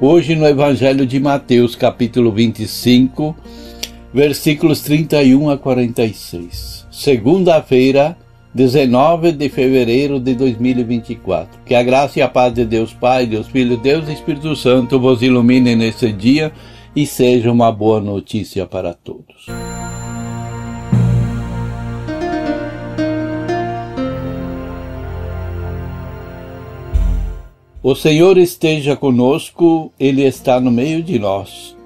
Hoje no Evangelho de Mateus, capítulo 25, versículos 31 a 46. Segunda-feira, 19 de fevereiro de 2024. Que a graça e a paz de Deus Pai, Deus Filho, Deus e Espírito Santo vos ilumine nesse dia e seja uma boa notícia para todos. O Senhor esteja conosco, Ele está no meio de nós.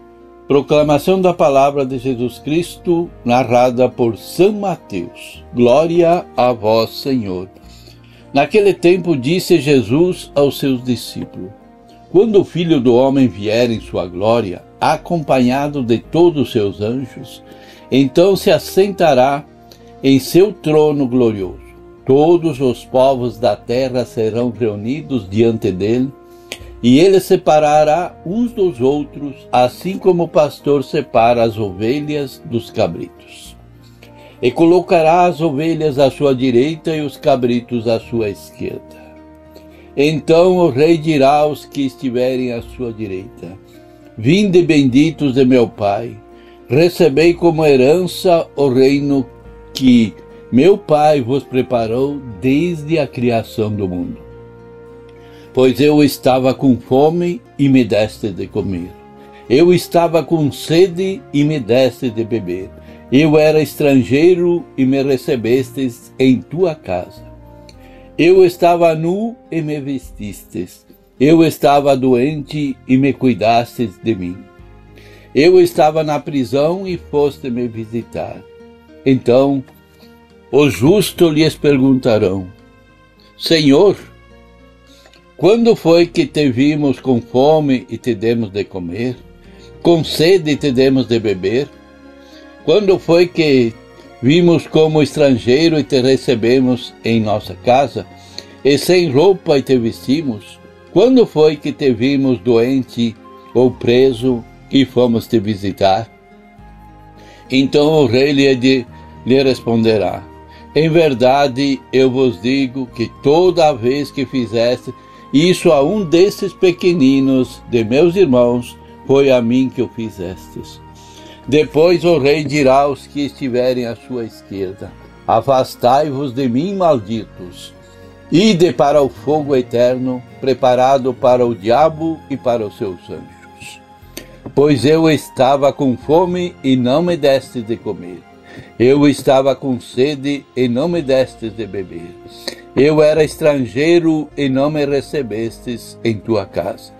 Proclamação da palavra de Jesus Cristo, narrada por São Mateus. Glória a vós, Senhor. Naquele tempo disse Jesus aos seus discípulos: Quando o Filho do Homem vier em sua glória, acompanhado de todos os seus anjos, então se assentará em seu trono glorioso Todos os povos da terra serão reunidos diante dele, e ele separará uns dos outros, assim como o pastor separa as ovelhas dos cabritos. E colocará as ovelhas à sua direita e os cabritos à sua esquerda. Então o rei dirá aos que estiverem à sua direita: Vinde benditos de meu Pai, recebei como herança o reino que meu Pai vos preparou desde a criação do mundo. Pois eu estava com fome e me deste de comer. Eu estava com sede e me deste de beber. Eu era estrangeiro e me recebestes em tua casa. Eu estava nu e me vestistes. Eu estava doente e me cuidastes de mim. Eu estava na prisão e foste me visitar. Então os justos lhes perguntarão: Senhor, quando foi que te vimos com fome e te demos de comer? Com sede e te demos de beber? Quando foi que vimos como estrangeiro e te recebemos em nossa casa? E sem roupa e te vestimos? Quando foi que te vimos doente ou preso e fomos te visitar? Então o rei lhe, lhe responderá: em verdade, eu vos digo que toda vez que fizeste isso a um desses pequeninos de meus irmãos, foi a mim que o fizestes. Depois o rei dirá aos que estiverem à sua esquerda: Afastai-vos de mim, malditos. Ide para o fogo eterno, preparado para o diabo e para os seus anjos. Pois eu estava com fome e não me deste de comer eu estava com sede e não me destes de beber. Eu era estrangeiro e não me recebestes em tua casa.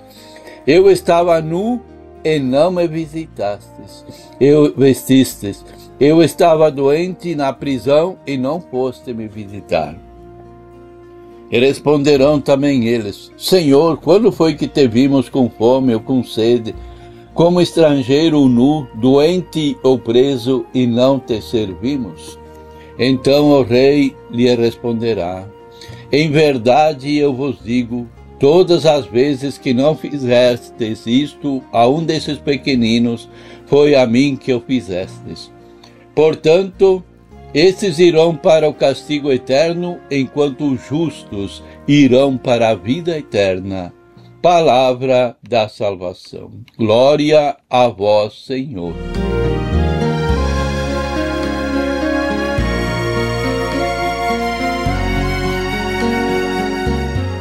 Eu estava nu e não me visitastes. Eu vestistes. Eu estava doente na prisão e não foste me visitar. E responderão também eles: Senhor, quando foi que te vimos com fome ou com sede? Como estrangeiro nu, doente ou preso, e não te servimos? Então o rei lhe responderá: Em verdade eu vos digo, todas as vezes que não fizestes isto a um desses pequeninos, foi a mim que o fizestes. Portanto, esses irão para o castigo eterno, enquanto os justos irão para a vida eterna palavra da salvação. Glória a vós, Senhor.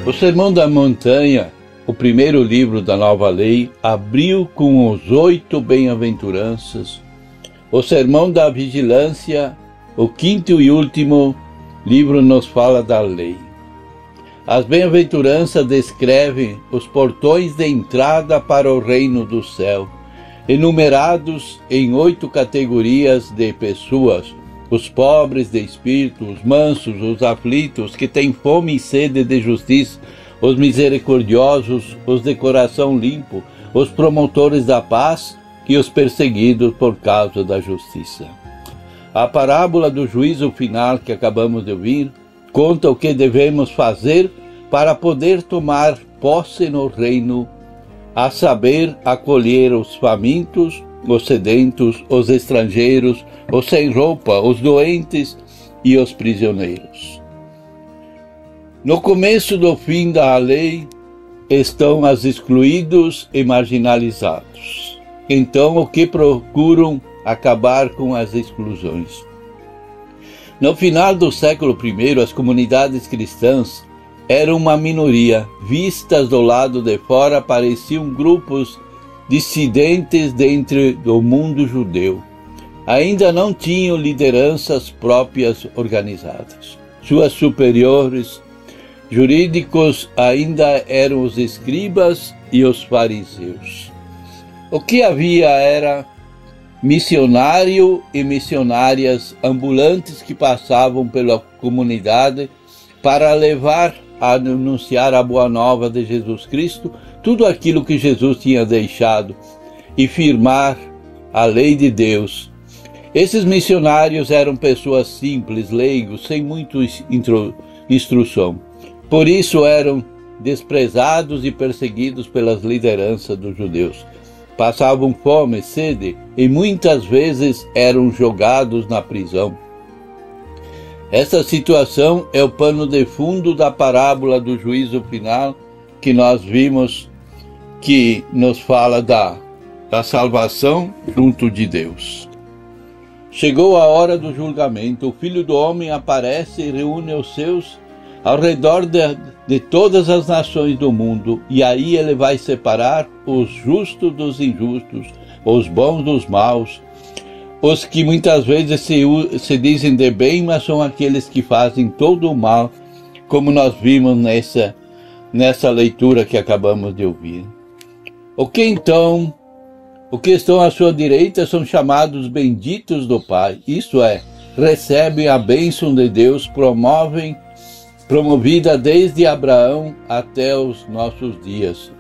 O Sermão da Montanha, o primeiro livro da Nova Lei, abriu com os oito bem-aventuranças. O Sermão da Vigilância, o quinto e último livro, nos fala da lei. As bem-aventuranças descrevem os portões de entrada para o reino do céu, enumerados em oito categorias de pessoas: os pobres de espírito, os mansos, os aflitos, que têm fome e sede de justiça, os misericordiosos, os de coração limpo, os promotores da paz e os perseguidos por causa da justiça. A parábola do juízo final que acabamos de ouvir conta o que devemos fazer para poder tomar posse no reino, a saber, acolher os famintos, os sedentos, os estrangeiros, os sem roupa, os doentes e os prisioneiros. No começo do fim da lei estão os excluídos e marginalizados. Então, o que procuram acabar com as exclusões? No final do século I, as comunidades cristãs eram uma minoria. Vistas do lado de fora, pareciam grupos dissidentes dentro do mundo judeu. Ainda não tinham lideranças próprias organizadas. Suas superiores jurídicos ainda eram os escribas e os fariseus. O que havia era missionário e missionárias ambulantes que passavam pela comunidade para levar a anunciar a boa nova de Jesus Cristo, tudo aquilo que Jesus tinha deixado e firmar a lei de Deus. Esses missionários eram pessoas simples, leigos, sem muita instrução. Por isso eram desprezados e perseguidos pelas lideranças dos judeus. Passavam fome, sede e muitas vezes eram jogados na prisão. Essa situação é o pano de fundo da parábola do juízo final que nós vimos que nos fala da, da salvação junto de Deus. Chegou a hora do julgamento, o Filho do Homem aparece e reúne os seus ao redor de, de todas as nações do mundo, e aí ele vai separar os justos dos injustos, os bons dos maus, os que muitas vezes se, se dizem de bem, mas são aqueles que fazem todo o mal, como nós vimos nessa, nessa leitura que acabamos de ouvir. O que então, o que estão à sua direita são chamados benditos do Pai, isto é, recebem a bênção de Deus, promovem, promovida desde Abraão até os nossos dias.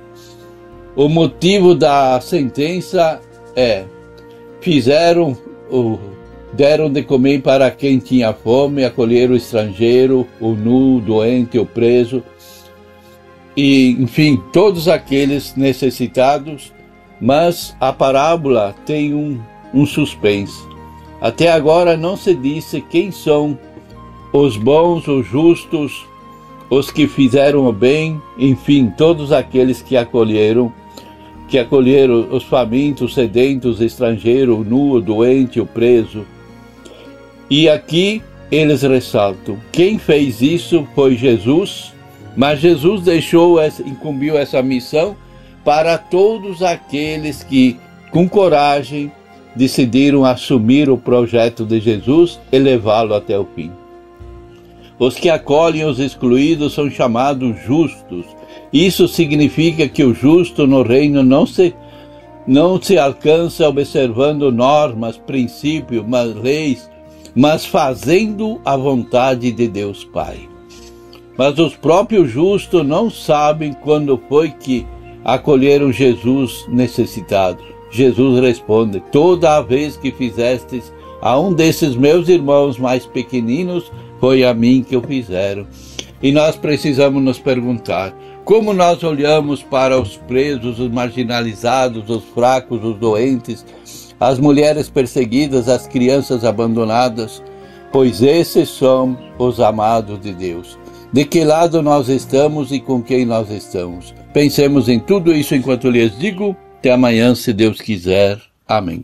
O motivo da sentença é fizeram deram de comer para quem tinha fome, acolheram o estrangeiro, o nu, o doente, o preso, e enfim, todos aqueles necessitados, mas a parábola tem um, um suspense. Até agora não se disse quem são os bons, os justos, os que fizeram o bem, enfim, todos aqueles que acolheram que acolheram os famintos, sedentos, estrangeiros, o nu, doente, o preso. E aqui eles ressaltam: quem fez isso foi Jesus, mas Jesus deixou, incumbiu essa missão para todos aqueles que, com coragem, decidiram assumir o projeto de Jesus e levá-lo até o fim. Os que acolhem os excluídos são chamados justos, isso significa que o justo no reino não se, não se alcança observando normas, princípios, mas leis, mas fazendo a vontade de Deus Pai. Mas os próprios justos não sabem quando foi que acolheram Jesus necessitado. Jesus responde: Toda vez que fizestes a um desses meus irmãos mais pequeninos, foi a mim que o fizeram. E nós precisamos nos perguntar: como nós olhamos para os presos, os marginalizados, os fracos, os doentes, as mulheres perseguidas, as crianças abandonadas, pois esses são os amados de Deus. De que lado nós estamos e com quem nós estamos? Pensemos em tudo isso enquanto lhes digo. Até amanhã, se Deus quiser. Amém.